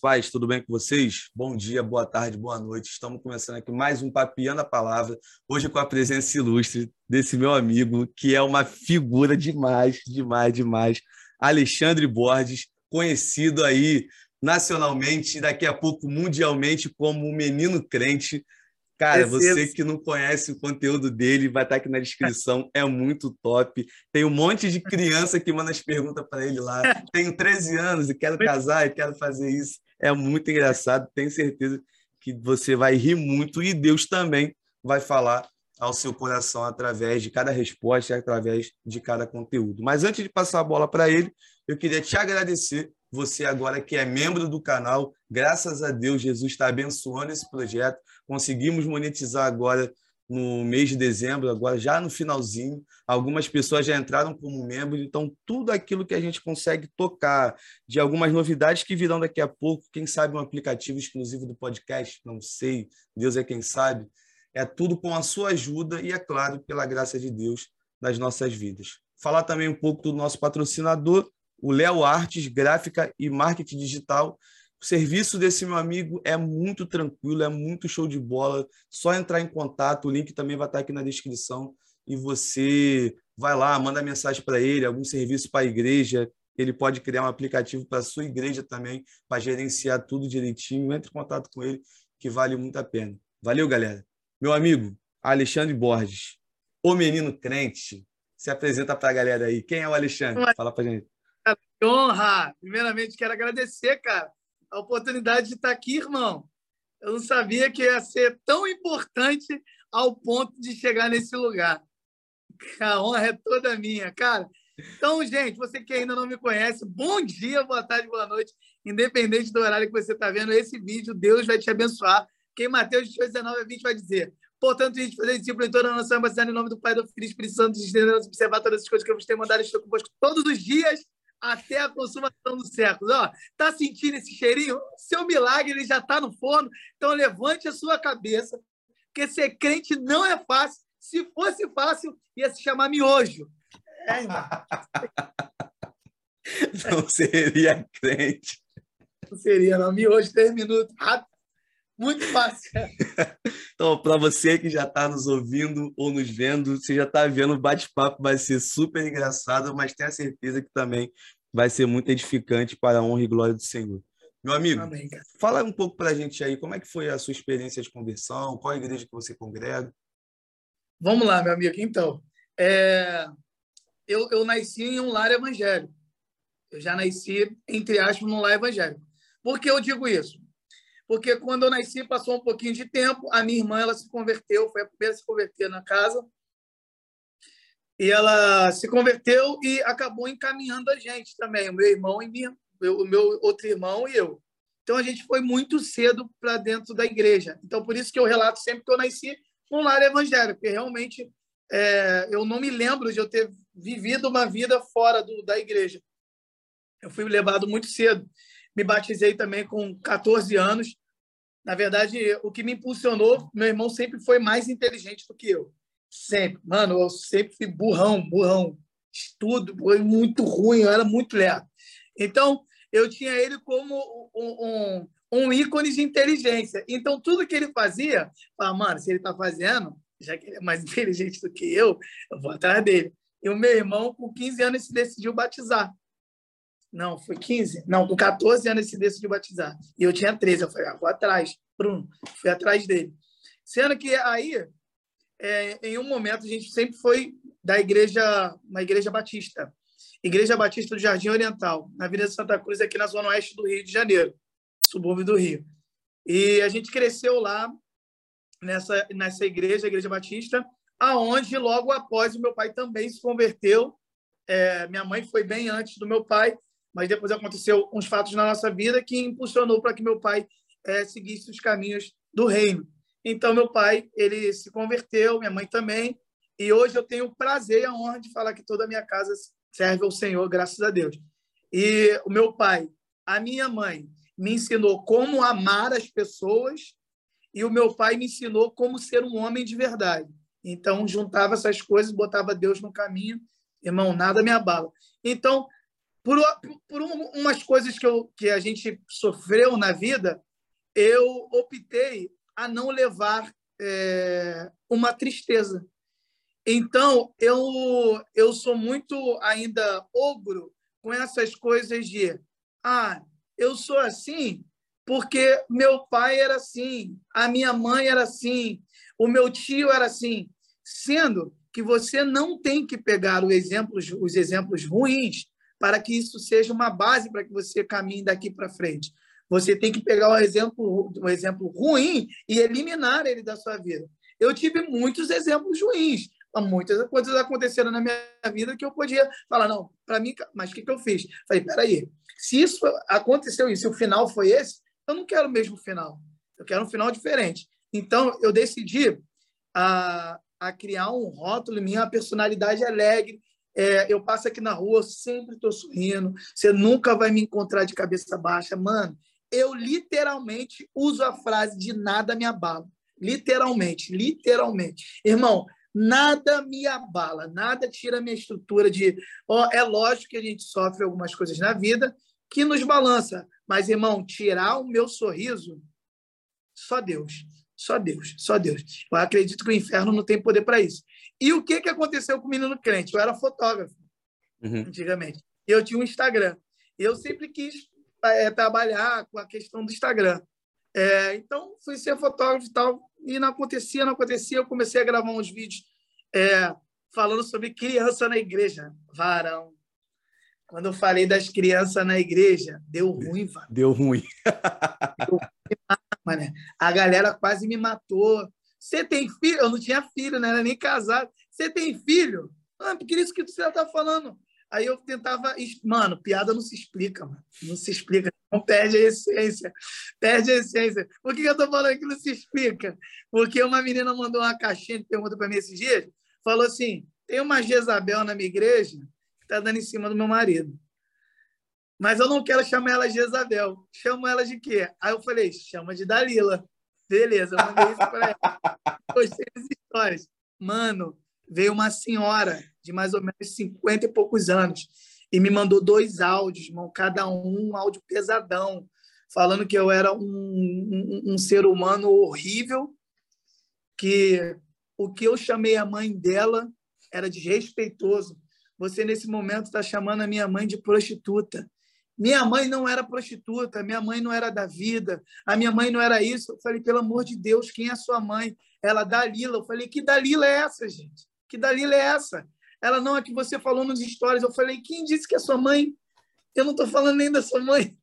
Paz, tudo bem com vocês? Bom dia, boa tarde, boa noite. Estamos começando aqui mais um Papiando a Palavra, hoje com a presença ilustre desse meu amigo, que é uma figura demais, demais, demais, Alexandre Borges, conhecido aí nacionalmente, daqui a pouco mundialmente como o menino crente. Cara, você que não conhece o conteúdo dele, vai estar aqui na descrição. É muito top. Tem um monte de criança que manda as perguntas para ele lá. Tenho 13 anos e quero casar e quero fazer isso. É muito engraçado. Tenho certeza que você vai rir muito e Deus também vai falar ao seu coração através de cada resposta e através de cada conteúdo. Mas antes de passar a bola para ele, eu queria te agradecer você agora que é membro do canal. Graças a Deus, Jesus está abençoando esse projeto. Conseguimos monetizar agora no mês de dezembro, agora já no finalzinho. Algumas pessoas já entraram como membro, então tudo aquilo que a gente consegue tocar, de algumas novidades que virão daqui a pouco, quem sabe um aplicativo exclusivo do podcast, não sei, Deus é quem sabe. É tudo com a sua ajuda e, é claro, pela graça de Deus nas nossas vidas. Falar também um pouco do nosso patrocinador, o Léo Artes, gráfica e marketing digital. O serviço desse meu amigo é muito tranquilo, é muito show de bola. Só entrar em contato, o link também vai estar aqui na descrição e você vai lá, manda mensagem para ele, algum serviço para a igreja. Ele pode criar um aplicativo para a sua igreja também, para gerenciar tudo direitinho. Entre em contato com ele, que vale muito a pena. Valeu, galera. Meu amigo, Alexandre Borges, o menino crente, se apresenta para a galera aí. Quem é o Alexandre? Fala para gente. Que honra! Primeiramente, quero agradecer, cara, a oportunidade de estar aqui, irmão. Eu não sabia que ia ser tão importante ao ponto de chegar nesse lugar. A honra é toda minha, cara. Então, gente, você que ainda não me conhece, bom dia, boa tarde, boa noite. Independente do horário que você está vendo esse vídeo, Deus vai te abençoar. Quem Mateus 19 a 20 vai dizer. Portanto, a gente fazer discípulo em toda a nossa embaixada em nome do Pai, do Filho e Espírito Santo, de observar todas as coisas que eu vos tenho mandado, estou convosco todos os dias até a consumação dos séculos. Ó, tá sentindo esse cheirinho? Seu milagre ele já está no forno. Então levante a sua cabeça, porque ser crente não é fácil. Se fosse fácil, ia se chamar miojo. É, não seria crente. Não seria, não. Miojo, três minutos, rápido. Muito fácil. então, para você que já está nos ouvindo ou nos vendo, você já está vendo, o bate-papo vai ser super engraçado, mas tenha certeza que também vai ser muito edificante para a honra e glória do Senhor. Meu amigo, Amém, fala um pouco para a gente aí, como é que foi a sua experiência de conversão, qual a igreja que você congrega? Vamos lá, meu amigo. Então, é... eu, eu nasci em um lar evangélico. Eu já nasci, entre aspas, num lar evangélico. Por que eu digo isso? Porque quando eu nasci, passou um pouquinho de tempo, a minha irmã ela se converteu, foi a primeira a se converter na casa, e ela se converteu e acabou encaminhando a gente também, o meu irmão e minha, o meu outro irmão e eu. Então a gente foi muito cedo para dentro da igreja. Então por isso que eu relato sempre que eu nasci num lar evangélico, porque realmente é, eu não me lembro de eu ter vivido uma vida fora do, da igreja. Eu fui levado muito cedo. Me batizei também com 14 anos na verdade, o que me impulsionou, meu irmão sempre foi mais inteligente do que eu. Sempre. Mano, eu sempre fui burrão, burrão. Estudo foi muito ruim, eu era muito lerdo. Então, eu tinha ele como um, um, um, ícone de inteligência. Então, tudo que ele fazia, falava, mano, se ele está fazendo, já que ele é mais inteligente do que eu, eu vou atrás dele. E o meu irmão, com 15 anos, se decidiu batizar. Não, foi 15? Não, com 14 anos ele se decidiu batizar. E eu tinha 13. Eu falei, ah, vou atrás. Bruno, fui atrás dele. Sendo que aí, é, em um momento, a gente sempre foi da igreja, uma igreja batista. Igreja Batista do Jardim Oriental, na Avenida Santa Cruz, aqui na zona oeste do Rio de Janeiro, subúrbio do Rio. E a gente cresceu lá nessa, nessa igreja, a Igreja Batista, aonde logo após o meu pai também se converteu. É, minha mãe foi bem antes do meu pai, mas depois aconteceu uns fatos na nossa vida que impulsionou para que meu pai é, seguisse os caminhos do reino. Então, meu pai, ele se converteu, minha mãe também, e hoje eu tenho o prazer e a honra de falar que toda a minha casa serve ao Senhor, graças a Deus. E o meu pai, a minha mãe, me ensinou como amar as pessoas e o meu pai me ensinou como ser um homem de verdade. Então, juntava essas coisas, botava Deus no caminho, irmão, nada me abala. Então, por, por umas coisas que, eu, que a gente sofreu na vida, eu optei a não levar é, uma tristeza. Então, eu, eu sou muito ainda ogro com essas coisas de ah, eu sou assim porque meu pai era assim, a minha mãe era assim, o meu tio era assim, sendo que você não tem que pegar os exemplos, os exemplos ruins para que isso seja uma base para que você caminhe daqui para frente. Você tem que pegar um exemplo, um exemplo ruim e eliminar ele da sua vida. Eu tive muitos exemplos ruins, muitas coisas aconteceram na minha vida que eu podia falar, não, para mim, mas o que, que eu fiz? Falei, peraí, se isso aconteceu e se o final foi esse, eu não quero o mesmo final, eu quero um final diferente. Então, eu decidi a, a criar um rótulo, minha personalidade alegre. É, eu passo aqui na rua, sempre estou sorrindo, você nunca vai me encontrar de cabeça baixa. Mano, eu literalmente uso a frase de nada me abala. Literalmente, literalmente. Irmão, nada me abala, nada tira minha estrutura de. Ó, é lógico que a gente sofre algumas coisas na vida que nos balança, mas, irmão, tirar o meu sorriso, só Deus. Só Deus, só Deus. Eu acredito que o inferno não tem poder para isso. E o que, que aconteceu com o menino crente? Eu era fotógrafo, uhum. antigamente. Eu tinha um Instagram. Eu sempre quis é, trabalhar com a questão do Instagram. É, então, fui ser fotógrafo e tal, e não acontecia, não acontecia. Eu comecei a gravar uns vídeos é, falando sobre criança na igreja. Varão. Quando eu falei das crianças na igreja, deu ruim, varão. Deu ruim. ruim a galera quase me matou. Você tem filho? Eu não tinha filho, não era nem casado. Você tem filho? Ah, porque isso que você está falando. Aí eu tentava. Mano, piada não se explica, mano. Não se explica. Não perde a essência. Perde a essência. Por que eu tô falando que não se explica? Porque uma menina mandou uma caixinha de pergunta para mim esses dias. Falou assim: tem uma Jezabel na minha igreja que tá dando em cima do meu marido. Mas eu não quero chamar ela de Jezabel. Chamo ela de quê? Aí eu falei: chama de Dalila. Beleza, eu mandei isso para ela. Gostei das histórias. Mano, veio uma senhora de mais ou menos 50 e poucos anos e me mandou dois áudios, irmão, cada um um áudio pesadão, falando que eu era um, um, um ser humano horrível, que o que eu chamei a mãe dela era desrespeitoso. Você, nesse momento, está chamando a minha mãe de prostituta. Minha mãe não era prostituta, minha mãe não era da vida, a minha mãe não era isso. Eu falei, pelo amor de Deus, quem é sua mãe? Ela, Dalila. Eu falei, que Dalila é essa, gente? Que Dalila é essa? Ela, não, é que você falou nos stories. Eu falei, quem disse que é sua mãe? Eu não estou falando nem da sua mãe.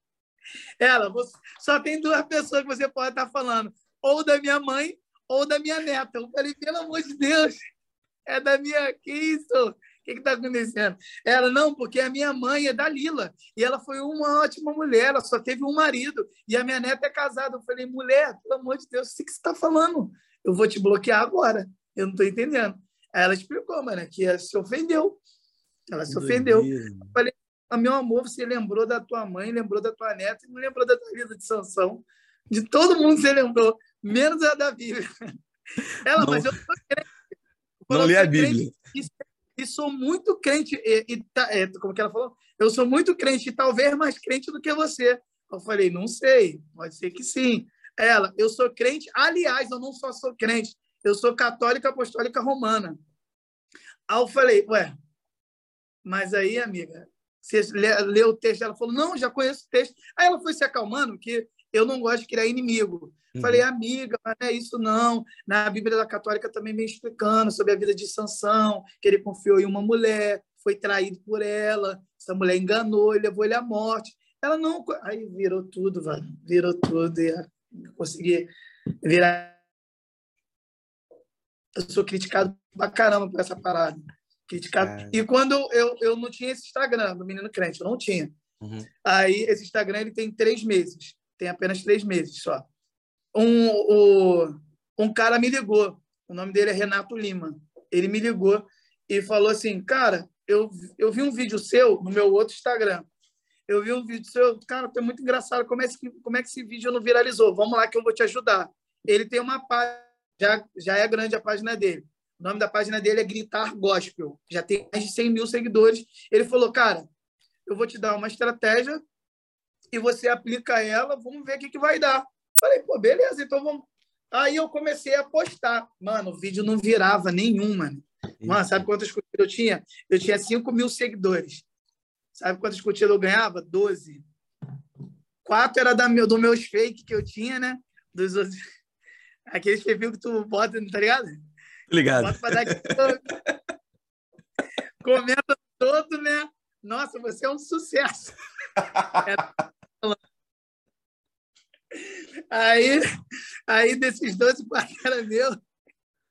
Ela, você, só tem duas pessoas que você pode estar falando, ou da minha mãe ou da minha neta. Eu falei, pelo amor de Deus, é da minha. Que isso? O que está acontecendo? Ela, não, porque a minha mãe é da Lila. E ela foi uma ótima mulher, ela só teve um marido. E a minha neta é casada. Eu falei, mulher, pelo amor de Deus, o que você está falando? Eu vou te bloquear agora. Eu não estou entendendo. Aí ela explicou, mano, que ela se ofendeu. Ela se ofendeu. Eu falei, ah, meu amor, você lembrou da tua mãe, lembrou da tua neta, e não lembrou da tua vida de Sansão. De todo mundo você lembrou, menos a da Bíblia. Ela, não. mas eu sou crente. Não li a Bíblia. E, e, sou muito crente. E, e tá, é, como que ela falou? Eu sou muito crente, e talvez mais crente do que você. Eu falei, não sei, pode ser que sim. Ela, eu sou crente, aliás, eu não só sou crente, eu sou católica apostólica romana. Aí eu falei, ué, mas aí, amiga, você leu o texto? Ela falou, não, já conheço o texto. Aí ela foi se acalmando, que eu não gosto de criar inimigo. Uhum. Falei, amiga, mas não é isso não. Na Bíblia da Católica também vem explicando sobre a vida de Sansão, que ele confiou em uma mulher, foi traído por ela, essa mulher enganou, ele levou ele à morte. Ela não... Aí virou tudo, velho. Virou tudo. E consegui virar eu sou criticado pra caramba por essa parada. Criticado. É. E quando eu, eu não tinha esse Instagram do Menino Crente, eu não tinha. Uhum. Aí, esse Instagram ele tem três meses. Tem apenas três meses só. Um, o, um cara me ligou. O nome dele é Renato Lima. Ele me ligou e falou assim: Cara, eu, eu vi um vídeo seu no meu outro Instagram. Eu vi um vídeo seu, cara, é muito engraçado. Como é, que, como é que esse vídeo não viralizou? Vamos lá que eu vou te ajudar. Ele tem uma página já, já é grande a página dele. O nome da página dele é Gritar Gospel. Já tem mais de 100 mil seguidores. Ele falou, cara, eu vou te dar uma estratégia e você aplica ela, vamos ver o que, que vai dar. Falei, pô, beleza, então vamos. Aí eu comecei a postar. Mano, o vídeo não virava nenhum, mano. Mano, sabe quantas curtidas eu tinha? Eu tinha 5 mil seguidores. Sabe quantas curtidas eu ganhava? 12. Quatro era da meu, do meus fake que eu tinha, né? Dos outros... Aqueles perfil que tu bota, tá ligado? Ligado. Bota pra dar Comenta todo, né? Nossa, você é um sucesso. Aí, aí desses 12, quatro era meu.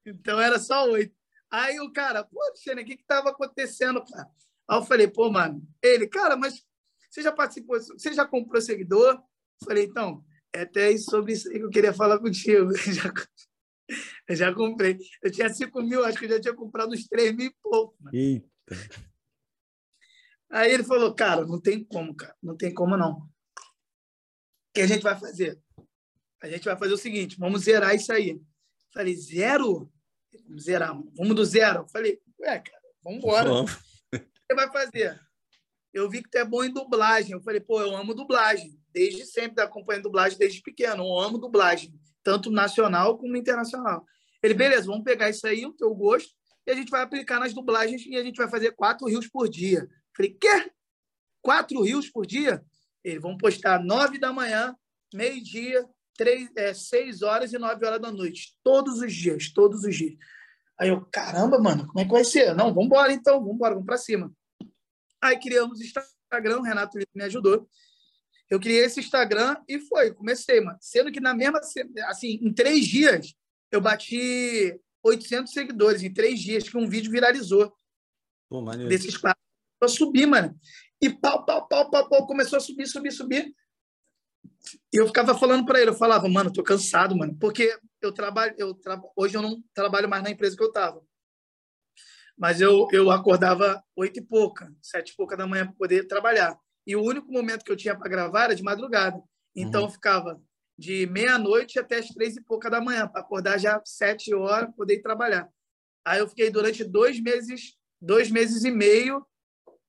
Então era só oito. Aí o cara, pô, Xena, o que que tava acontecendo, cara? Aí eu falei, pô, mano, ele, cara, mas você já participou, você já comprou seguidor? Eu falei, então, é até sobre isso que eu queria falar contigo. Eu já, eu já comprei. Eu tinha 5 mil, acho que eu já tinha comprado uns 3 mil e pouco. Mano. Eita. Aí ele falou, cara, não tem como, cara, não tem como não. O que a gente vai fazer? A gente vai fazer o seguinte, vamos zerar isso aí. Eu falei, zero? Vamos zerar, mano. vamos do zero. Eu falei, ué, cara, vamos embora. O que você vai fazer? Eu vi que tu é bom em dublagem. Eu falei, pô, eu amo dublagem. Desde sempre acompanhando dublagem, desde pequeno. Eu amo dublagem, tanto nacional como internacional. Ele, beleza, vamos pegar isso aí, o teu gosto, e a gente vai aplicar nas dublagens e a gente vai fazer quatro rios por dia. Falei, quê? Quatro rios por dia? Eles vão postar nove da manhã, meio-dia, três, é, seis horas e nove horas da noite. Todos os dias, todos os dias. Aí eu, caramba, mano, como é que vai ser? Não, vamos embora então, vamos embora, vamos para cima. Aí criamos o Instagram, o Renato me ajudou. Eu criei esse Instagram e foi, comecei, mano. Sendo que na mesma, assim, em três dias, eu bati 800 seguidores, em três dias, que um vídeo viralizou. Pô. Desses quatro. Eu subi, mano. E pau, pau, pau, pau, pau, começou a subir, subir, subir. E eu ficava falando para ele, eu falava, mano, tô cansado, mano, porque eu trabalho, eu tra... hoje eu não trabalho mais na empresa que eu tava. Mas eu, eu acordava oito e pouca, sete e pouca da manhã para poder trabalhar. E o único momento que eu tinha para gravar era de madrugada. Então uhum. eu ficava de meia-noite até as três e pouca da manhã, para acordar já sete horas, poder trabalhar. Aí eu fiquei durante dois meses, dois meses e meio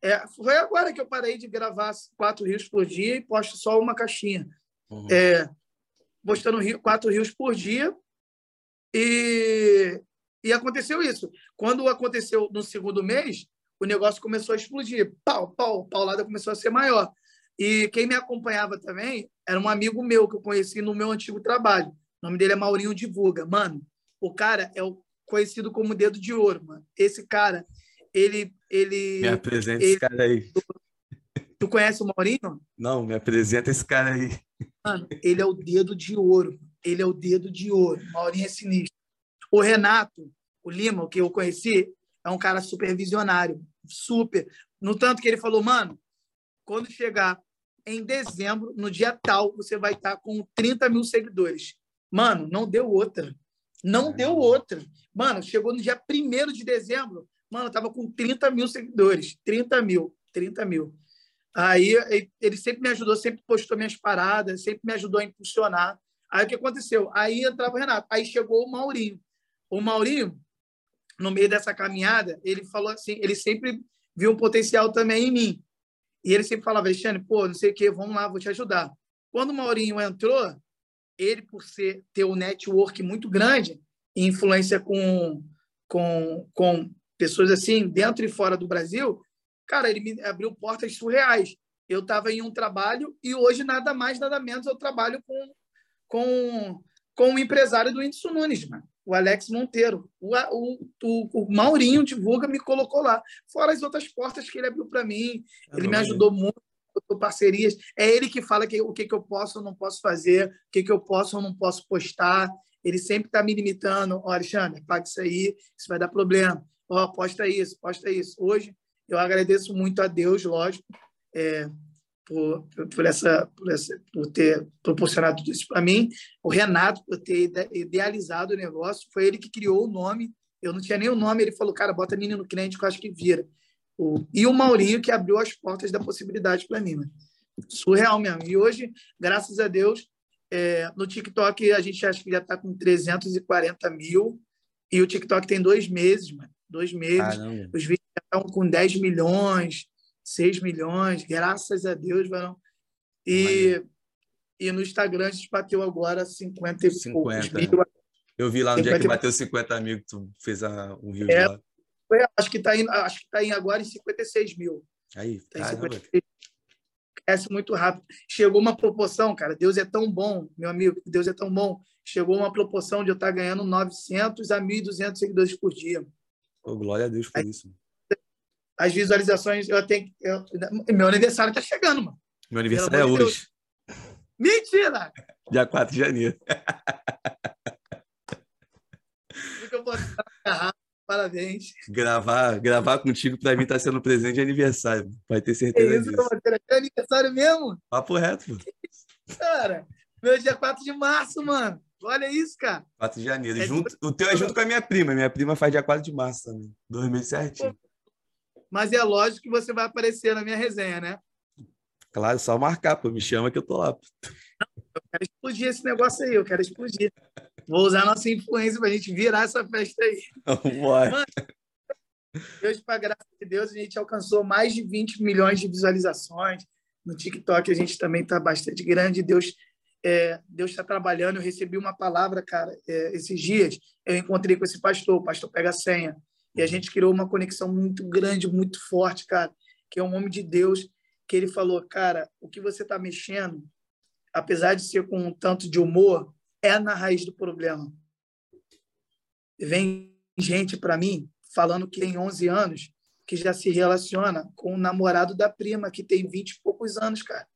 é, foi agora que eu parei de gravar quatro rios por dia e posto só uma caixinha. Uhum. É, postando quatro rios por dia. E, e aconteceu isso. Quando aconteceu no segundo mês, o negócio começou a explodir. Pau, pau, paulada começou a ser maior. E quem me acompanhava também era um amigo meu que eu conheci no meu antigo trabalho. O nome dele é Maurinho Divulga. Mano, o cara é o conhecido como Dedo de Ouro, mano. Esse cara, ele. ele me apresenta ele, esse cara aí. Tu, tu, conhece o Maurinho? Não, me apresenta esse cara aí. Mano, ele é o dedo de ouro. Ele é o dedo de ouro. Maurinho é sinistro. O Renato, o Lima, o que eu conheci, é um cara super visionário. Super. No tanto que ele falou, mano, quando chegar em dezembro, no dia tal, você vai estar com 30 mil seguidores. Mano, não deu outra. Não deu outra. Mano, chegou no dia 1 de dezembro, Mano, eu tava com 30 mil seguidores. 30 mil. 30 mil. Aí ele sempre me ajudou, sempre postou minhas paradas, sempre me ajudou a impulsionar. Aí o que aconteceu? Aí entrava o Renato. Aí chegou o Maurinho. O Maurinho, no meio dessa caminhada, ele falou assim: ele sempre viu um potencial também em mim. E ele sempre falava, Alexandre, pô, não sei o quê, vamos lá, vou te ajudar. Quando o Maurinho entrou, ele, por ser, ter um network muito grande, influência com, com, com pessoas assim, dentro e fora do Brasil, cara, ele me abriu portas surreais. Eu estava em um trabalho e hoje, nada mais, nada menos, eu trabalho com, com, com o empresário do Whindersson Nunes, mano, o Alex Monteiro. O, o, o, o Maurinho Divulga me colocou lá. Fora as outras portas que ele abriu para mim. É ele me ajudou muito parcerias. É ele que fala que, o que, que eu posso ou não posso fazer, o que, que eu posso ou não posso postar. Ele sempre está me limitando. Ó, oh, Alexandre, paga isso aí, isso vai dar problema ó, oh, posta isso, posta isso. Hoje, eu agradeço muito a Deus, lógico, é, por, por, essa, por, essa, por ter proporcionado tudo isso para mim. O Renato, por ter idealizado o negócio, foi ele que criou o nome. Eu não tinha nem o nome, ele falou, cara, bota menino cliente que eu acho que vira. O, e o Maurinho, que abriu as portas da possibilidade para mim. Né? Surreal mesmo. E hoje, graças a Deus, é, no TikTok a gente acha que já está com 340 mil e o TikTok tem dois meses, mano dois meses. Caramba. Os vídeos já estão com 10 milhões, 6 milhões, graças a Deus, varão. E, e no Instagram a gente bateu agora 50 e 50. poucos mil. Eu vi lá no 50... dia que bateu 50 mil, que tu fez a, um rio é, lá. Acho que está indo, acho que tá indo agora em 56 mil. Aí, tá caramba. 56 cresce muito rápido. Chegou uma proporção, cara, Deus é tão bom, meu amigo, Deus é tão bom. Chegou uma proporção de eu estar ganhando 900 a 1.200 seguidores por dia. Oh, glória a Deus por Aí, isso. As visualizações, eu tenho. Eu, meu aniversário está chegando, mano. Meu aniversário é hoje. Mentira! Dia 4 de janeiro. que eu posso Parabéns. Gravar, gravar contigo para mim tá sendo presente de aniversário. Vai ter certeza é isso, disso. É aniversário mesmo? Papo reto, pô. Cara, meu dia 4 de março, mano. Olha isso, cara. 4 de janeiro. É junto, o teu é junto com a minha prima. Minha prima faz dia 4 de março também. Dois meses certinho. Mas é lógico que você vai aparecer na minha resenha, né? Claro, só marcar, pô. Me chama que eu tô lá. Eu quero explodir esse negócio aí, eu quero explodir. Vou usar nossa influência para a gente virar essa festa aí. Mano, Deus, para graça de Deus, a gente alcançou mais de 20 milhões de visualizações. No TikTok a gente também está bastante grande. Deus é, Deus está trabalhando. Eu recebi uma palavra, cara, é, esses dias. Eu encontrei com esse pastor, o pastor Pega Senha. E a gente criou uma conexão muito grande, muito forte, cara, que é um homem de Deus, que ele falou, cara, o que você está mexendo, apesar de ser com um tanto de humor, é na raiz do problema. Vem gente para mim falando que tem 11 anos que já se relaciona com o namorado da prima, que tem 20 e poucos anos, cara.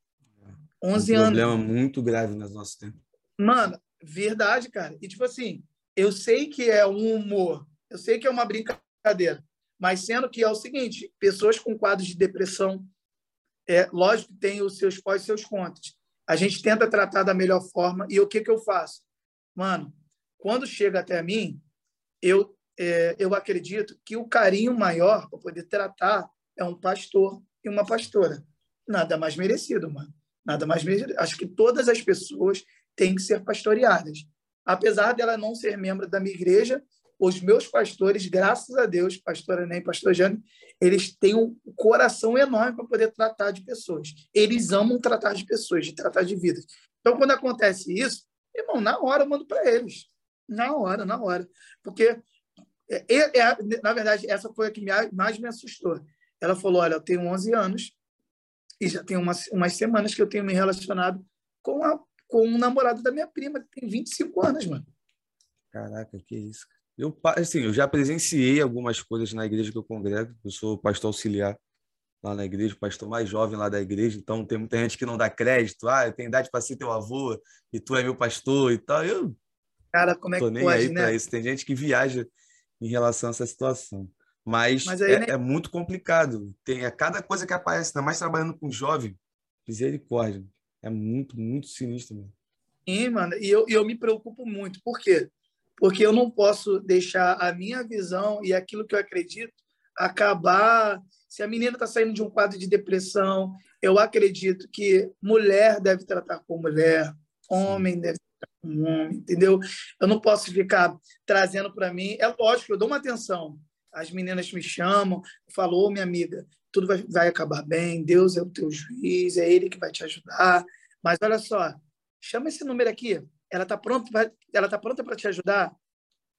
11 um anos. problema muito grave nos nossos tempos. Mano, verdade, cara. E tipo assim, eu sei que é um humor, eu sei que é uma brincadeira, mas sendo que é o seguinte, pessoas com quadros de depressão, é lógico que tem os seus pós e seus contras. A gente tenta tratar da melhor forma. E o que, que eu faço? Mano, quando chega até mim, eu, é, eu acredito que o carinho maior para poder tratar é um pastor e uma pastora. Nada mais merecido, mano. Nada mais merecido. Acho que todas as pessoas têm que ser pastoreadas. Apesar dela não ser membro da minha igreja, os meus pastores, graças a Deus, pastor Enem, pastor Jane, eles têm um coração enorme para poder tratar de pessoas. Eles amam tratar de pessoas, de tratar de vidas. Então, quando acontece isso, irmão, na hora eu mando para eles. Na hora, na hora. Porque, é, é, é, na verdade, essa foi a que mais me assustou. Ela falou: Olha, eu tenho 11 anos e já tem umas, umas semanas que eu tenho me relacionado com, a, com um namorado da minha prima, que tem 25 anos, mano. Caraca, que isso, eu, assim, eu já presenciei algumas coisas na igreja que eu congrego. Eu sou pastor auxiliar lá na igreja, pastor mais jovem lá da igreja. Então, tem muita gente que não dá crédito. Ah, eu tenho idade para ser teu avô e tu é meu pastor e tal. Eu Cara, como é tô que nem pode, aí né? para isso. Tem gente que viaja em relação a essa situação. Mas, Mas aí, é, né? é, muito complicado. Tem é cada coisa que aparece, ainda mais trabalhando com jovem. Misericórdia. É muito, muito sinistro. Mano. Sim, mano. E eu, eu me preocupo muito. Por quê? Porque eu não posso deixar a minha visão e aquilo que eu acredito acabar. Se a menina está saindo de um quadro de depressão, eu acredito que mulher deve tratar com mulher, homem deve tratar com homem, entendeu? Eu não posso ficar trazendo para mim. É lógico, eu dou uma atenção. As meninas me chamam, falou, minha amiga, tudo vai, vai acabar bem, Deus é o teu juiz, é Ele que vai te ajudar. Mas olha só, chama esse número aqui, ela está pronta pra, ela tá pronta para te ajudar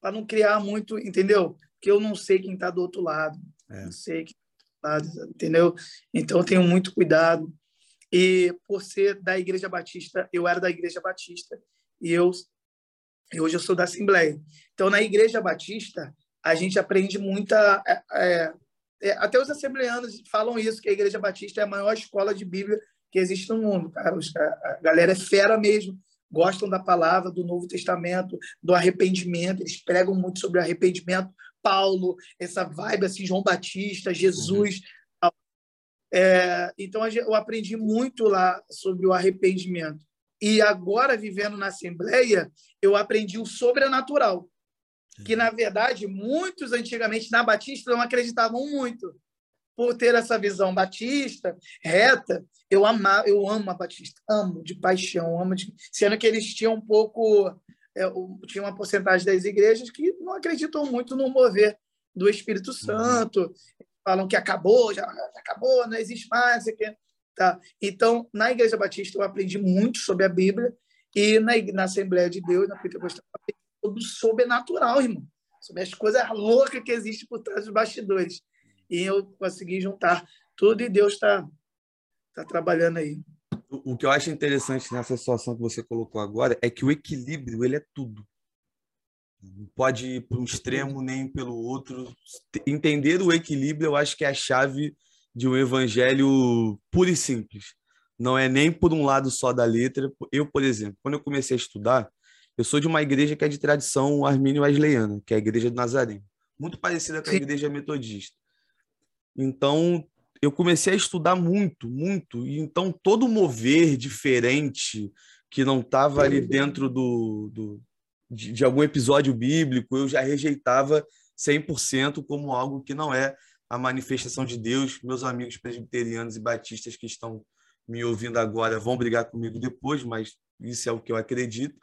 para não criar muito entendeu? Que eu não sei quem está do outro lado. É. não sei quem tá do lado, entendeu? Então eu tenho muito cuidado. E por ser da igreja batista eu era da igreja batista e eu e hoje eu sou da assembleia. Então na igreja batista a gente aprende muita é, é, é até os assembleanos falam isso que a igreja batista é a maior escola de Bíblia que existe no mundo cara. A galera é fera mesmo gostam da palavra do Novo Testamento, do arrependimento, eles pregam muito sobre arrependimento. Paulo, essa vibe assim, João Batista, Jesus. Uhum. É, então eu aprendi muito lá sobre o arrependimento. E agora, vivendo na Assembleia, eu aprendi o sobrenatural. Que, na verdade, muitos antigamente na Batista não acreditavam muito por ter essa visão batista, reta, eu amava, eu amo a Batista, amo de paixão, amo de, sendo que eles tinham um pouco, é, tinha uma porcentagem das igrejas que não acreditam muito no mover do Espírito uhum. Santo, falam que acabou, já, já acabou, não existe mais, que. Tá? Então, na Igreja Batista, eu aprendi muito sobre a Bíblia e na, na Assembleia de Deus, na Pentecostal, eu aprendi sobre o sobrenatural, irmão. Sobre as coisas loucas que existem por trás dos bastidores. E eu consegui juntar tudo e Deus está tá trabalhando aí. O, o que eu acho interessante nessa situação que você colocou agora é que o equilíbrio ele é tudo. Não pode ir para um extremo nem pelo outro. Entender o equilíbrio, eu acho que é a chave de um evangelho puro e simples. Não é nem por um lado só da letra. Eu, por exemplo, quando eu comecei a estudar, eu sou de uma igreja que é de tradição armínio-wesleyana, que é a Igreja do Nazareno, muito parecida com a Igreja Metodista. Então, eu comecei a estudar muito, muito, e então todo mover diferente que não estava ali dentro do, do de, de, algum episódio bíblico, eu já rejeitava 100% como algo que não é a manifestação de Deus. Meus amigos presbiterianos e batistas que estão me ouvindo agora vão brigar comigo depois, mas isso é o que eu acredito.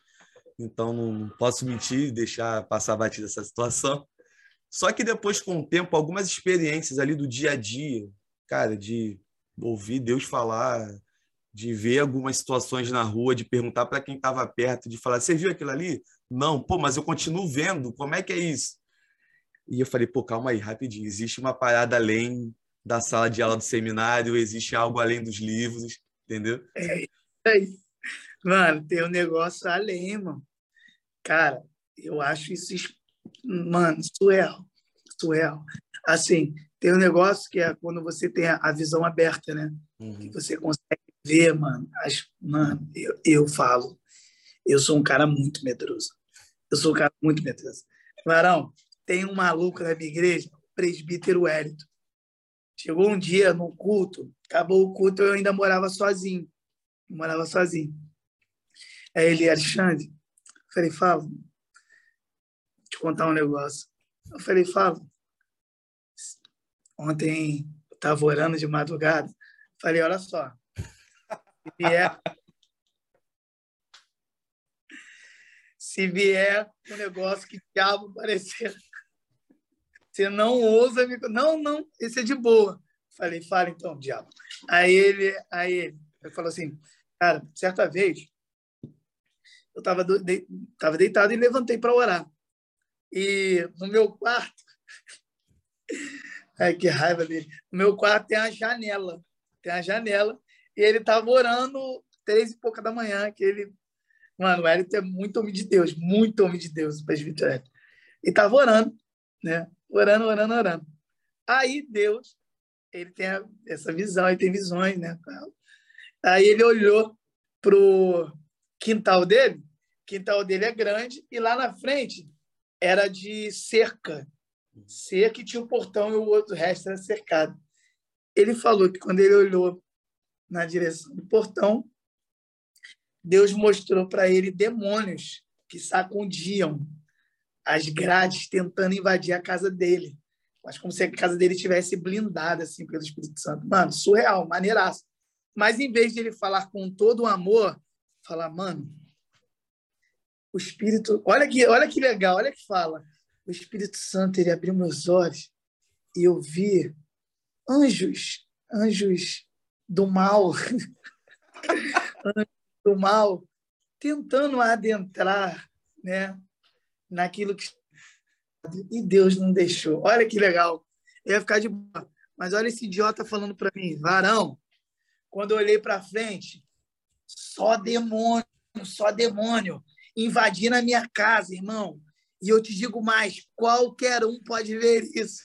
Então não posso mentir deixar passar batida essa situação. Só que depois, com o tempo, algumas experiências ali do dia a dia, cara, de ouvir Deus falar, de ver algumas situações na rua, de perguntar para quem estava perto, de falar: Você viu aquilo ali? Não, pô, mas eu continuo vendo, como é que é isso? E eu falei: Pô, calma aí, rapidinho. Existe uma parada além da sala de aula do seminário, existe algo além dos livros, entendeu? É, é Mano, tem um negócio além, mano. Cara, eu acho isso, mano, surreal. Surreal. Assim, tem um negócio que é quando você tem a visão aberta, né? Uhum. Que você consegue ver, mano. As, mano, eu, eu falo, eu sou um cara muito medroso. Eu sou um cara muito medroso. Varão, tem um maluco na minha igreja, presbítero Hélito. Chegou um dia no culto, acabou o culto, eu ainda morava sozinho. Eu morava sozinho. Aí ele, Alexandre, falei, fala. Contar um negócio. Eu falei, fala. Ontem eu estava orando de madrugada. Falei, olha só. Se vier, se vier um negócio que diabo parecer, você não ousa me. Não, não, esse é de boa. Falei, fala então, diabo. Aí ele, aí ele, ele falou assim, cara, certa vez eu estava de, deitado e levantei para orar. E no meu quarto, ai que raiva dele, no meu quarto tem a janela, tem a janela, e ele estava orando três e pouca da manhã, que ele, mano, o Hélio é muito homem de Deus, muito homem de Deus, o presbítero E estava orando, né? Orando, orando, orando. Aí Deus, ele tem essa visão, ele tem visões, né? Aí ele olhou pro quintal dele, o quintal dele é grande, e lá na frente era de cerca. Cerca e tinha um portão e o outro resto era cercado. Ele falou que quando ele olhou na direção do portão, Deus mostrou para ele demônios que sacudiam as grades tentando invadir a casa dele. Mas como se a casa dele tivesse blindada assim pelo Espírito Santo. Mano, surreal, maneiraço. Mas em vez de ele falar com todo o amor, falar, mano, o Espírito. Olha que, olha que legal, olha que fala. O Espírito Santo ele abriu meus olhos e eu vi anjos, anjos do mal, anjos do mal, tentando adentrar, né, naquilo que e Deus não deixou. Olha que legal. Eu ia ficar de boa. Mas olha esse idiota falando para mim, varão. Quando eu olhei para frente, só demônio, só demônio invadindo a minha casa, irmão. E eu te digo mais, qualquer um pode ver isso.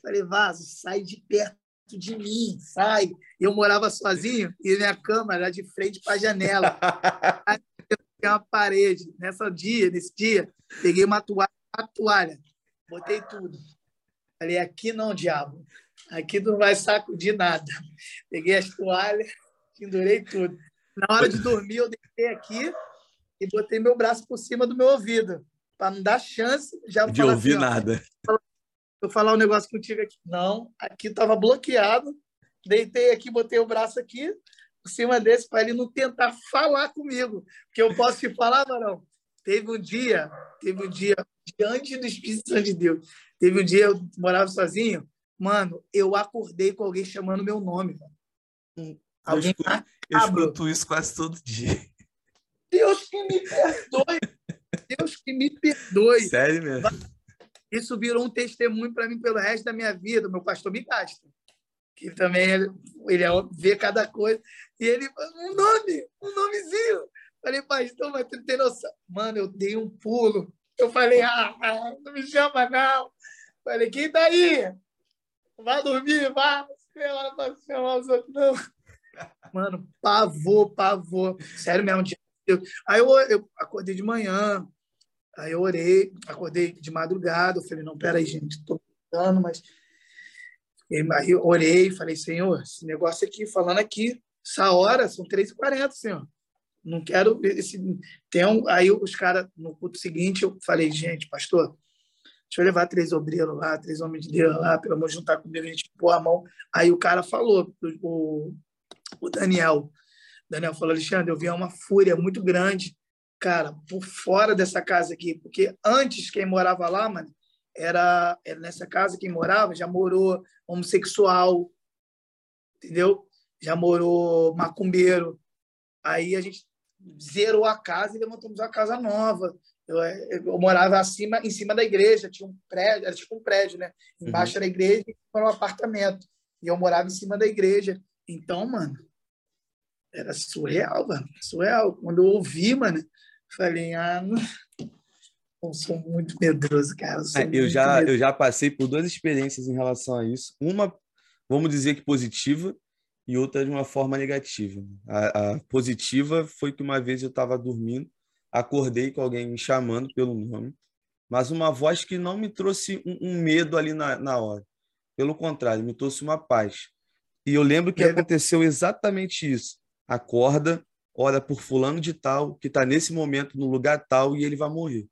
Falei, Vaso, sai de perto de mim, sai. Eu morava sozinho e minha cama era de frente para a janela. Tinha uma parede. Nessa dia, nesse dia, peguei uma toalha, uma toalha, botei tudo. Falei, aqui não, diabo. Aqui não vai sacudir nada. Peguei as toalhas, pendurei tudo. Na hora de dormir, eu deitei aqui e botei meu braço por cima do meu ouvido, para não dar chance já de ouvir assim, nada. Ó, eu falar um negócio contigo aqui. Não, aqui estava bloqueado. Deitei aqui, botei o braço aqui por cima desse para ele não tentar falar comigo. Porque eu posso te falar, Varão. Teve um dia, teve um dia, diante do Espírito Santo de Deus, teve um dia eu morava sozinho, Mano, eu acordei com alguém chamando meu nome. Mano. Alguém eu, escuto, eu escuto isso quase todo dia. Deus que me perdoe. Deus que me perdoe. Sério mesmo? Isso virou um testemunho para mim pelo resto da minha vida. Meu pastor me gasta. Que também ele, ele vê cada coisa. E ele, um nome, um nomezinho. Falei, pastor, mas tu tem noção? Mano, eu dei um pulo. Eu falei, ah, não me chama, não. Falei, quem tá aí? Vai dormir, vai. Não vai chamar os outros, não. Mano, pavor, pavor. Sério mesmo. Aí eu, eu acordei de manhã, aí eu orei, acordei de madrugada. Eu falei, não, peraí, gente, tô brincando, mas. Aí eu orei, falei, Senhor, esse negócio aqui, falando aqui, essa hora, são 3h40, Senhor não quero esse tem um, aí os caras no culto seguinte eu falei gente pastor deixa eu levar três obreiros lá três homens de Deus lá pelo amor de juntar comigo a gente pôr a mão aí o cara falou o, o Daniel Daniel falou Alexandre eu vi uma fúria muito grande cara por fora dessa casa aqui porque antes quem morava lá mano era, era nessa casa quem morava já morou homossexual entendeu já morou macumbeiro Aí a gente zerou a casa e levantamos uma casa nova. Eu, eu, morava acima, em cima da igreja, tinha um prédio, era tipo um prédio, né? Embaixo uhum. era a igreja e era um apartamento. E eu morava em cima da igreja. Então, mano, era surreal, mano. Surreal. Quando eu ouvi, mano, falei, ah, não... eu sou muito medroso, cara. Eu, é, eu já, medroso. eu já passei por duas experiências em relação a isso. Uma, vamos dizer que positiva, e outra de uma forma negativa. A, a positiva foi que uma vez eu estava dormindo, acordei com alguém me chamando pelo nome, mas uma voz que não me trouxe um, um medo ali na, na hora. Pelo contrário, me trouxe uma paz. E eu lembro que aconteceu exatamente isso. Acorda, ora por fulano de tal, que está nesse momento no lugar tal e ele vai morrer.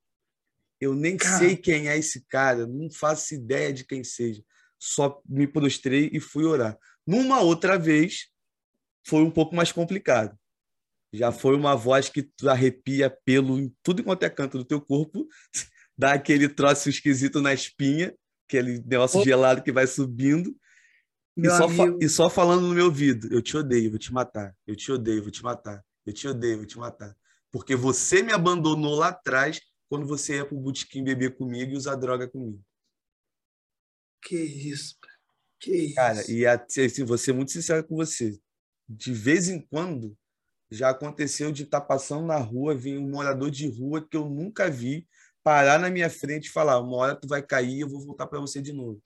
Eu nem cara. sei quem é esse cara, não faço ideia de quem seja. Só me prostrei e fui orar. Numa outra vez, foi um pouco mais complicado. Já foi uma voz que tu arrepia pelo em tudo quanto é canto do teu corpo, dá aquele troço esquisito na espinha, aquele negócio gelado que vai subindo. E só, e só, falando no meu ouvido, eu te odeio, vou te matar. Eu te odeio, vou te matar. Eu te odeio, vou te matar. Porque você me abandonou lá atrás quando você ia pro botequim beber comigo e usar droga comigo. Que isso, cara. Que isso. Cara, e assim, vou ser muito sincero com você. De vez em quando, já aconteceu de estar tá passando na rua, vir um morador de rua que eu nunca vi parar na minha frente e falar: uma hora tu vai cair, eu vou voltar para você de novo.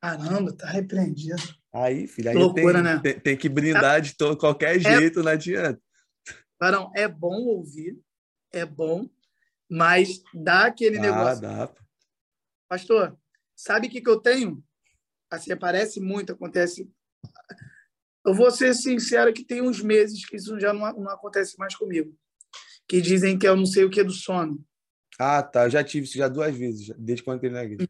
Caramba, tá repreendido. Aí, filho, aí Loucura, tem, né? tem, tem, que brindar de todo, qualquer é jeito, é, não adianta. Barão, é bom ouvir, é bom, mas dá aquele ah, negócio. Dá. Pastor, Sabe o que, que eu tenho? Assim, aparece muito, acontece. Eu vou ser sincero que tem uns meses que isso já não, não acontece mais comigo. Que dizem que eu não sei o que é do sono. Ah, tá. Eu já tive isso já duas vezes, desde quando entrei na igreja.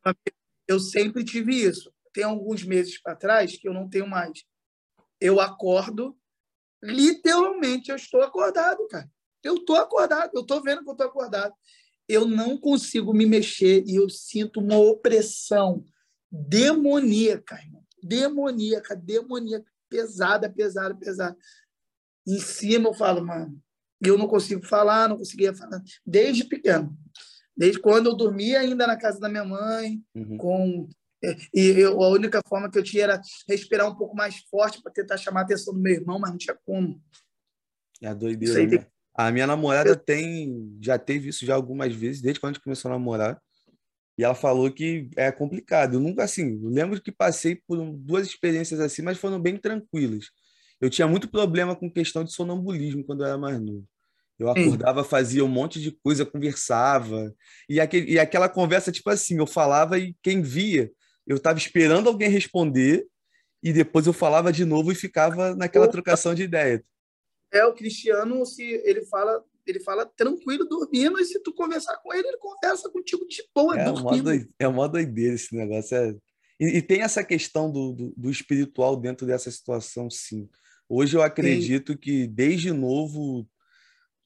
Eu sempre tive isso. Tem alguns meses para trás que eu não tenho mais. Eu acordo, literalmente, eu estou acordado, cara. Eu estou acordado, eu estou vendo que eu estou acordado eu não consigo me mexer e eu sinto uma opressão demoníaca, irmão. Demoníaca, demoníaca, pesada, pesada, pesada. Em cima eu falo, mano, eu não consigo falar, não conseguia falar, desde pequeno. Desde quando eu dormia ainda na casa da minha mãe, uhum. com é, e eu, a única forma que eu tinha era respirar um pouco mais forte para tentar chamar a atenção do meu irmão, mas não tinha como. É a doideira, né? A minha namorada tem, já teve isso já algumas vezes, desde quando a gente começou a namorar. E ela falou que é complicado. Eu nunca, assim, eu lembro que passei por duas experiências assim, mas foram bem tranquilas. Eu tinha muito problema com questão de sonambulismo quando eu era mais novo. Eu acordava, fazia um monte de coisa, conversava. E, aquele, e aquela conversa, tipo assim, eu falava e quem via, eu estava esperando alguém responder e depois eu falava de novo e ficava naquela trocação de ideia. É, o Cristiano, se ele fala, ele fala tranquilo dormindo, e se tu conversar com ele, ele conversa contigo de boa, é dormindo. Uma é uma doideira esse negócio. É... E, e, tem essa questão do, do, do, espiritual dentro dessa situação, sim. Hoje eu acredito sim. que, desde novo,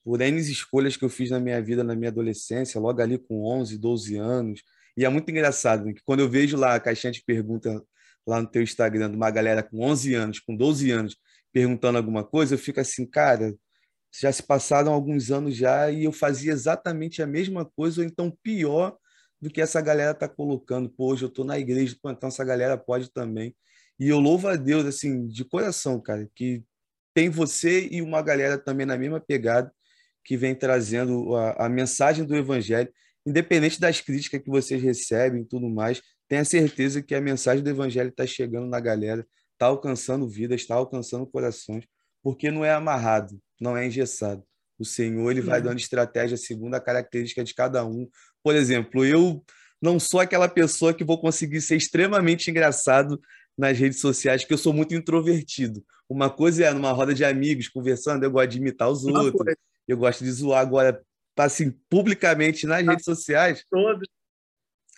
por N escolhas que eu fiz na minha vida, na minha adolescência, logo ali com 11, 12 anos, E é muito engraçado, né? que quando eu vejo lá a caixinha de perguntas lá no teu Instagram de uma galera com 11 anos, com 12 anos, perguntando alguma coisa, eu fico assim, cara, já se passaram alguns anos já e eu fazia exatamente a mesma coisa, ou então pior do que essa galera está colocando. Pô, hoje eu estou na igreja, pô, então essa galera pode também. E eu louvo a Deus, assim, de coração, cara, que tem você e uma galera também na mesma pegada, que vem trazendo a, a mensagem do Evangelho, independente das críticas que vocês recebem e tudo mais, tenha certeza que a mensagem do Evangelho está chegando na galera, está alcançando vidas, está alcançando corações, porque não é amarrado, não é engessado. O Senhor ele vai dando estratégia segundo a característica de cada um. Por exemplo, eu não sou aquela pessoa que vou conseguir ser extremamente engraçado nas redes sociais, porque eu sou muito introvertido. Uma coisa é numa roda de amigos conversando, eu gosto de imitar os outros, eu gosto de zoar. Agora, assim, publicamente nas redes sociais,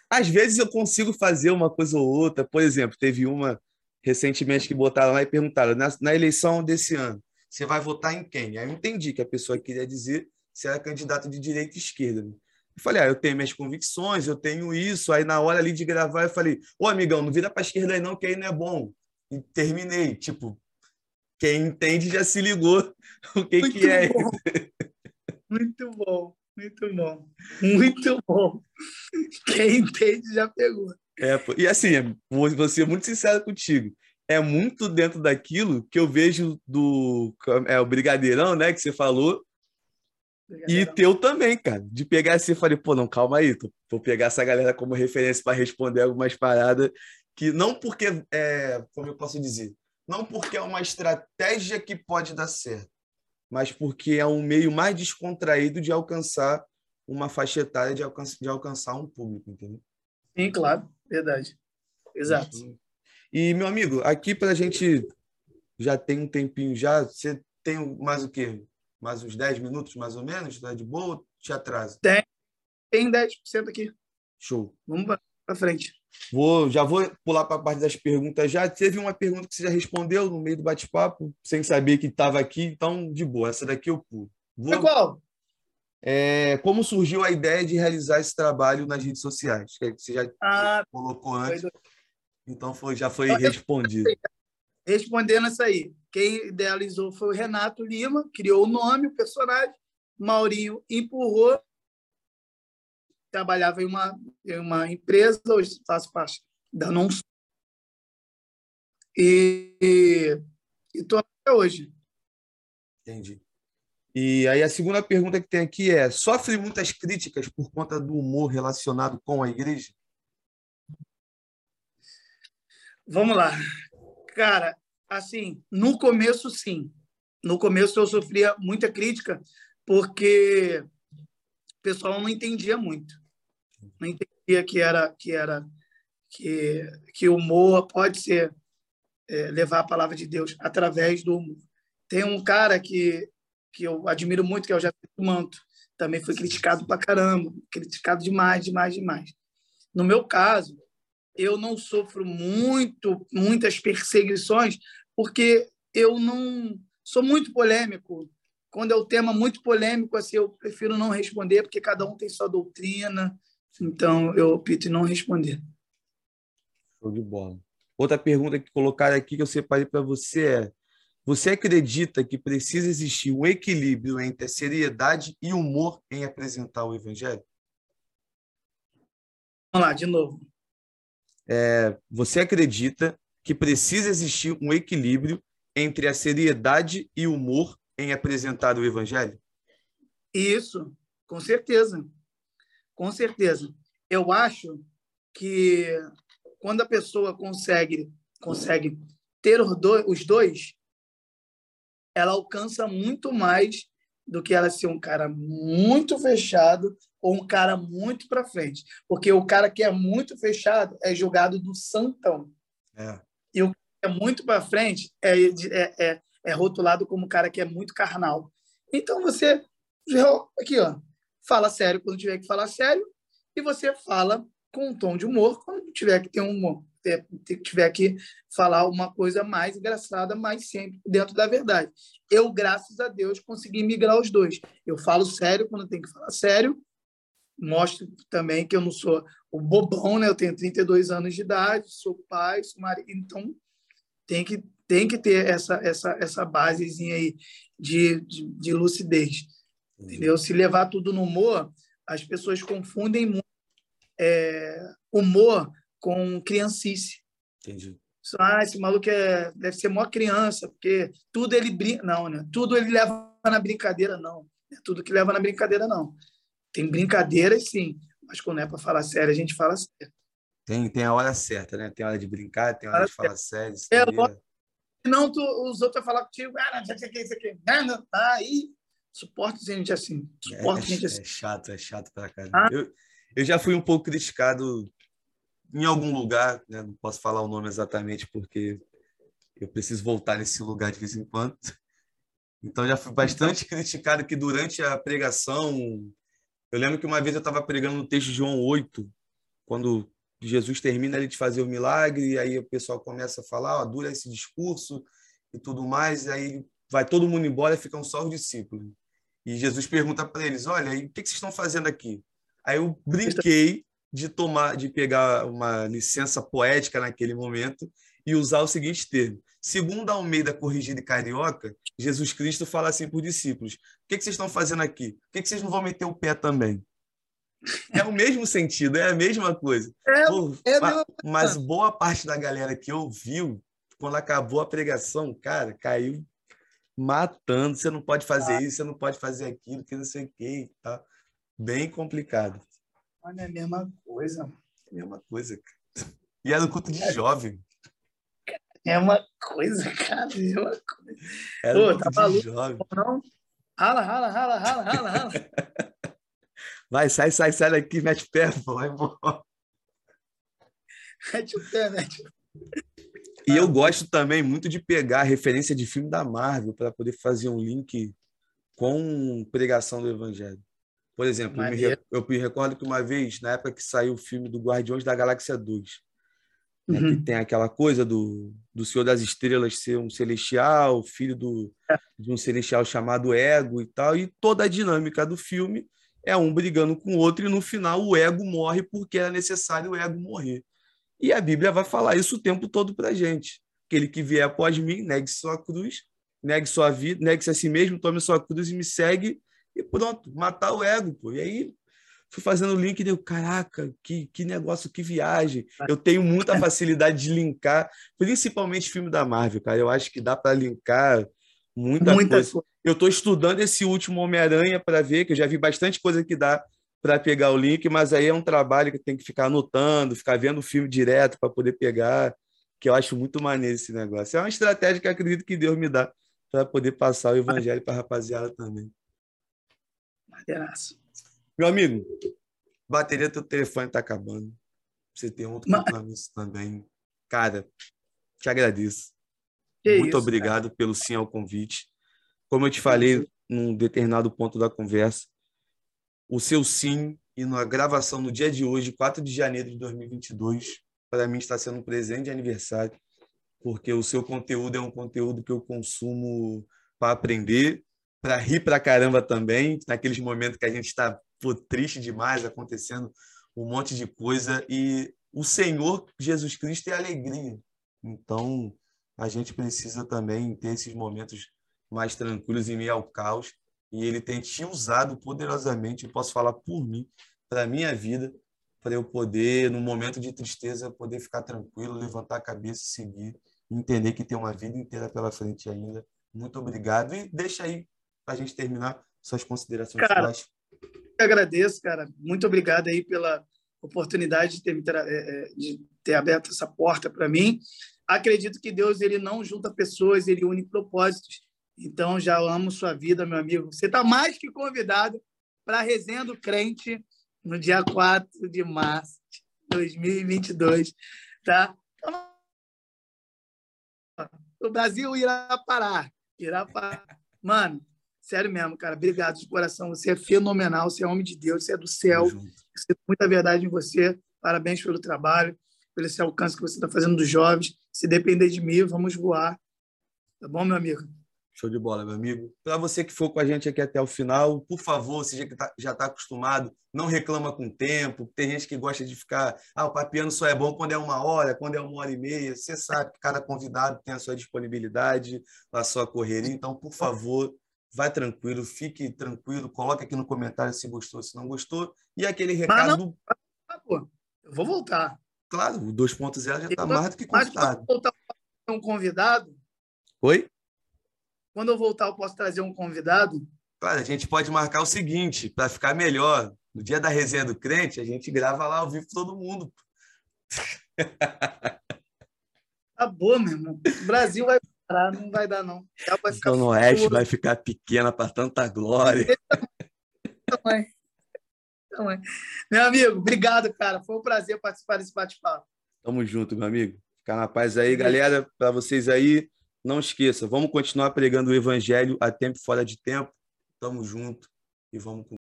às vezes eu consigo fazer uma coisa ou outra. Por exemplo, teve uma recentemente que botaram lá e perguntaram: na, na eleição desse ano, você vai votar em quem? Aí eu entendi que a pessoa queria dizer se era candidato de direita e esquerda. Né? Eu falei, ah, eu tenho minhas convicções, eu tenho isso. Aí na hora ali de gravar, eu falei, ô amigão, não vira para a esquerda aí não, que aí não é bom. E terminei. Tipo, quem entende já se ligou o que, Muito que é. Muito bom, muito bom. Muito bom. Quem entende já pegou. É, e assim, vou ser muito sincero contigo. É muito dentro daquilo que eu vejo do é, o Brigadeirão, né, que você falou, e teu também, cara. De pegar assim, eu falei, pô, não, calma aí, tô, vou pegar essa galera como referência para responder algumas paradas que não porque, é, como eu posso dizer, não porque é uma estratégia que pode dar certo, mas porque é um meio mais descontraído de alcançar uma faixa etária, de, alcançar, de alcançar um público, entendeu? Sim, claro. Verdade. Exato. E, meu amigo, aqui para a gente já tem um tempinho já, você tem mais o quê? Mais uns 10 minutos, mais ou menos? Tá de boa te atrasa? Tem. Tem 10% aqui. Show. Vamos para frente. Vou, já vou pular para a parte das perguntas já. Teve uma pergunta que você já respondeu no meio do bate-papo, sem saber que estava aqui, então de boa. Essa daqui eu pulo. Vou... É qual? É, como surgiu a ideia de realizar esse trabalho nas redes sociais? Que você já ah, colocou antes. Então foi, já foi respondido. Respondendo isso aí, quem idealizou foi o Renato Lima, criou o nome, o personagem. Maurinho empurrou. Trabalhava em uma, em uma empresa, hoje faço parte da não E estou até hoje. Entendi. E aí a segunda pergunta que tem aqui é: sofre muitas críticas por conta do humor relacionado com a igreja? Vamos lá. Cara, assim, no começo sim. No começo eu sofria muita crítica porque o pessoal não entendia muito. Não entendia que era que era que que o humor pode ser é, levar a palavra de Deus através do humor. Tem um cara que que eu admiro muito, que é o Jacinto Manto. Também foi criticado pra caramba, criticado demais, demais, demais. No meu caso, eu não sofro muito, muitas perseguições, porque eu não sou muito polêmico. Quando é o tema muito polêmico, assim, eu prefiro não responder, porque cada um tem sua doutrina. Então, eu opto em não responder. Show de bola. Outra pergunta que colocaram aqui que eu separei para você é: você acredita que precisa existir um equilíbrio entre a seriedade e humor em apresentar o Evangelho? Vamos lá, de novo. É, você acredita que precisa existir um equilíbrio entre a seriedade e o humor em apresentar o Evangelho? Isso, com certeza. Com certeza. Eu acho que quando a pessoa consegue, consegue ter os dois, ela alcança muito mais do que ela ser um cara muito fechado ou um cara muito para frente. Porque o cara que é muito fechado é julgado do santão. É. E o que é muito para frente é, é, é, é rotulado como um cara que é muito carnal. Então você, aqui, ó, fala sério quando tiver que falar sério e você fala com um tom de humor quando tiver que ter um humor tiver que falar uma coisa mais engraçada, mas sempre dentro da verdade. Eu, graças a Deus, consegui migrar os dois. Eu falo sério quando tem que falar sério mostro também que eu não sou o bobão, né? Eu tenho 32 anos de idade, sou pai, sou marido, então tem que tem que ter essa essa essa basezinha aí de, de, de lucidez, entendeu? Se levar tudo no humor, as pessoas confundem muito é, humor com criancice. Entendi. Ah, esse maluco é, deve ser maior criança, porque tudo ele brinca. Não, né? Tudo ele leva na brincadeira, não. É tudo que leva na brincadeira, não. Tem brincadeiras, sim, mas quando é para falar sério, a gente fala sério. Tem, tem a hora certa, né? Tem a hora de brincar, tem a hora de falar sério. É, não, tu, os outros vão falar contigo, ah, não sei o que, isso aqui, ah, não, tá aí. Suporta gente assim. Suporta é, gente é assim. É chato, é chato pra caramba. Ah. Eu, eu já fui um pouco criticado em algum lugar, né? não posso falar o nome exatamente porque eu preciso voltar nesse lugar de vez em quando. Então já fui bastante criticado que durante a pregação, eu lembro que uma vez eu estava pregando no texto de João 8, quando Jesus termina ali de fazer o milagre, e aí o pessoal começa a falar, ó, dura esse discurso e tudo mais, e aí vai todo mundo embora e ficam só os discípulos. E Jesus pergunta para eles, olha, o que vocês estão fazendo aqui? Aí eu brinquei de tomar, de pegar uma licença poética naquele momento e usar o seguinte termo. Segundo a Almeida Corrigida e Carioca, Jesus Cristo fala assim para os discípulos: O que, que vocês estão fazendo aqui? Por que, que vocês não vão meter o pé também? É o mesmo sentido, é a mesma coisa. É, Pô, é mas, mas boa parte da galera que ouviu, quando acabou a pregação, cara, caiu matando. Você não pode fazer ah. isso, você não pode fazer aquilo, que não sei o quê. Tá bem complicado. Olha, é a mesma coisa. É a mesma coisa. E era no culto de é. jovem. É uma coisa, cara. É uma coisa. Era Pô, tá maluco? Jovem. Não? Rala, rala, rala, rala, rala, rala. Vai, sai, sai, sai daqui, mete o pé, pô, vai embora. Mete o pé, mete o. E eu gosto também muito de pegar referência de filme da Marvel para poder fazer um link com pregação do Evangelho. Por exemplo, eu me, eu me, recordo que uma vez, na época que saiu o filme do Guardiões da Galáxia 2, né, uhum. que tem aquela coisa do, do Senhor das Estrelas ser um celestial, filho do, é. de um celestial chamado Ego e tal, e toda a dinâmica do filme é um brigando com o outro, e no final o ego morre porque era necessário o ego morrer. E a Bíblia vai falar isso o tempo todo para gente. Aquele que vier após mim, negue sua cruz, negue sua vida, negue-se a si mesmo, tome sua cruz e me segue e pronto, matar o ego, pô. E aí fui fazendo o link e deu, caraca, que, que negócio, que viagem. Eu tenho muita facilidade de linkar, principalmente filme da Marvel, cara. Eu acho que dá para linkar muita, muita coisa. coisa. Eu estou estudando esse último Homem-Aranha para ver, que eu já vi bastante coisa que dá para pegar o link, mas aí é um trabalho que tem que ficar anotando, ficar vendo o filme direto para poder pegar, que eu acho muito maneiro esse negócio. É uma estratégia que acredito que Deus me dá para poder passar o evangelho para a rapaziada também. Maneiraço. Meu amigo, bateria do teu telefone está acabando. Você tem outro Mas... compromisso também. Cara, te agradeço. Que Muito isso, obrigado cara. pelo sim ao convite. Como eu te falei num determinado ponto da conversa, o seu sim e na gravação no dia de hoje, 4 de janeiro de 2022, para mim está sendo um presente de aniversário, porque o seu conteúdo é um conteúdo que eu consumo para aprender, para rir para caramba também, naqueles momentos que a gente está triste demais, acontecendo um monte de coisa. E o Senhor Jesus Cristo é alegria. Então, a gente precisa também ter esses momentos mais tranquilos em meio ao caos. E ele tem te usado poderosamente, eu posso falar por mim, para a minha vida, para eu poder, no momento de tristeza, poder ficar tranquilo, levantar a cabeça e seguir, entender que tem uma vida inteira pela frente ainda. Muito obrigado. E deixa aí para a gente terminar suas considerações cara, finais. Eu agradeço, cara. Muito obrigado aí pela oportunidade de ter, é, é, de ter aberto essa porta para mim. Acredito que Deus ele não junta pessoas, ele une propósitos. Então, já amo sua vida, meu amigo. Você está mais que convidado para a Resenha do Crente no dia 4 de março de 2022. Tá? O Brasil irá parar. Irá parar. Mano, Sério mesmo, cara. Obrigado de coração. Você é fenomenal, você é homem de Deus, você é do céu. Você tem muita verdade em você. Parabéns pelo trabalho, pelo esse alcance que você está fazendo dos jovens. Se depender de mim, vamos voar. Tá bom, meu amigo? Show de bola, meu amigo. Para você que for com a gente aqui até o final, por favor, você já está acostumado, não reclama com o tempo. Tem gente que gosta de ficar, ah, o papiano só é bom quando é uma hora, quando é uma hora e meia. Você sabe que cada convidado tem a sua disponibilidade, a sua correria. Então, por favor, vai tranquilo, fique tranquilo, coloque aqui no comentário se gostou, se não gostou. E aquele recado. Não, ah, pô, eu vou voltar. Claro, o 2.0 já está mais do que convidado. Mas voltar um convidado. Oi? Quando eu voltar, eu posso trazer um convidado? Claro, a gente pode marcar o seguinte, para ficar melhor. No dia da resenha do crente, a gente grava lá ao vivo todo mundo. Tá boa, meu irmão. O Brasil vai parar, não vai dar, não. Vai ficar o Oeste vai ficar pequena para tanta glória. Também. Também. Meu amigo, obrigado, cara. Foi um prazer participar desse bate-papo. Tamo junto, meu amigo. Fica na paz aí, galera. Para vocês aí, não esqueça, vamos continuar pregando o evangelho a tempo e fora de tempo. Tamo junto e vamos